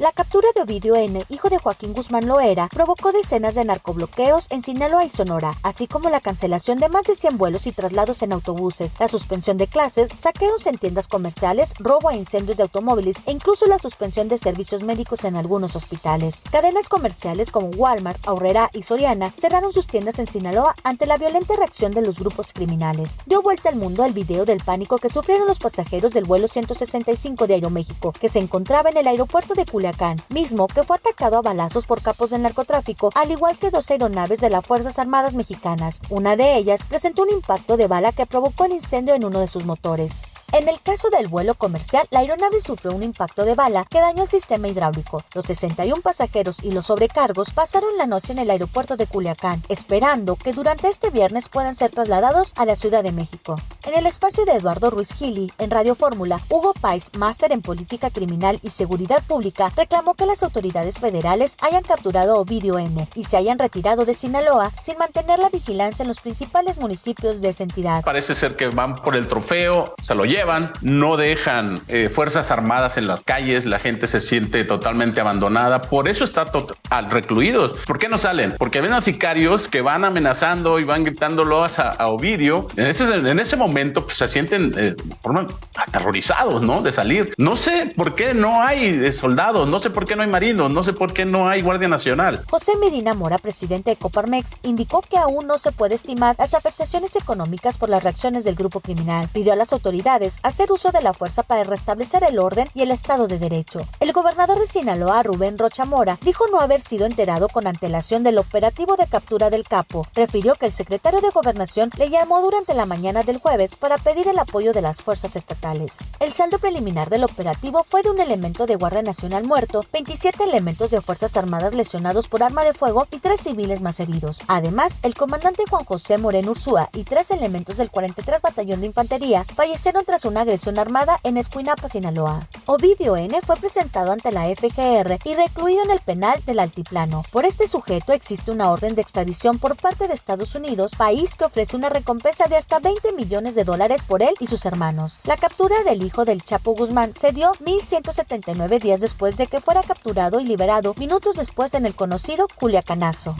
La captura de Ovidio N., hijo de Joaquín Guzmán Loera, provocó decenas de narcobloqueos en Sinaloa y Sonora, así como la cancelación de más de 100 vuelos y traslados en autobuses, la suspensión de clases, saqueos en tiendas comerciales, robo e incendios de automóviles e incluso la suspensión de servicios médicos en algunos hospitales. Cadenas comerciales como Walmart, Aurrera y Soriana cerraron sus tiendas en Sinaloa ante la violenta reacción de los grupos criminales. Dio vuelta al mundo el video del pánico que sufrieron los pasajeros del vuelo 165 de Aeroméxico, que se encontraba en el aeropuerto de Culiacán, mismo que fue atacado a balazos por capos del narcotráfico, al igual que dos aeronaves de las Fuerzas Armadas mexicanas. Una de ellas presentó un impacto de bala que provocó el incendio en uno de sus motores. En el caso del vuelo comercial, la aeronave sufrió un impacto de bala que dañó el sistema hidráulico. Los 61 pasajeros y los sobrecargos pasaron la noche en el aeropuerto de Culiacán, esperando que durante este viernes puedan ser trasladados a la Ciudad de México. En el espacio de Eduardo Ruiz Gili, en Radio Fórmula, Hugo Pais, máster en política criminal y seguridad pública, reclamó que las autoridades federales hayan capturado a Ovidio M y se hayan retirado de Sinaloa sin mantener la vigilancia en los principales municipios de esa entidad. Parece ser que van por el trofeo, se lo llevan no dejan eh, fuerzas armadas en las calles, la gente se siente totalmente abandonada, por eso está recluidos. ¿Por qué no salen? Porque ven a sicarios que van amenazando y van gritándolo a, a Ovidio. En ese, en ese momento pues, se sienten eh, aterrorizados, ¿no? De salir. No sé por qué no hay eh, soldados, no sé por qué no hay marinos, no sé por qué no hay Guardia Nacional. José Medina Mora, presidente de Coparmex, indicó que aún no se puede estimar las afectaciones económicas por las reacciones del grupo criminal. Pidió a las autoridades hacer uso de la fuerza para restablecer el orden y el Estado de Derecho. El gobernador de Sinaloa, Rubén Rocha Mora, dijo no haber sido enterado con antelación del operativo de captura del capo. Refirió que el secretario de Gobernación le llamó durante la mañana del jueves para pedir el apoyo de las fuerzas estatales. El saldo preliminar del operativo fue de un elemento de Guardia Nacional muerto, 27 elementos de Fuerzas Armadas lesionados por arma de fuego y tres civiles más heridos. Además, el comandante Juan José Moreno Ursúa y tres elementos del 43 Batallón de Infantería fallecieron tras una agresión armada en Escuinapa, Sinaloa. Ovidio N. fue presentado ante la FGR y recluido en el penal del Altiplano. Por este sujeto existe una orden de extradición por parte de Estados Unidos, país que ofrece una recompensa de hasta 20 de dólares por él y sus hermanos. La captura del hijo del Chapo Guzmán se dio 1179 días después de que fuera capturado y liberado minutos después en el conocido Culiacanazo.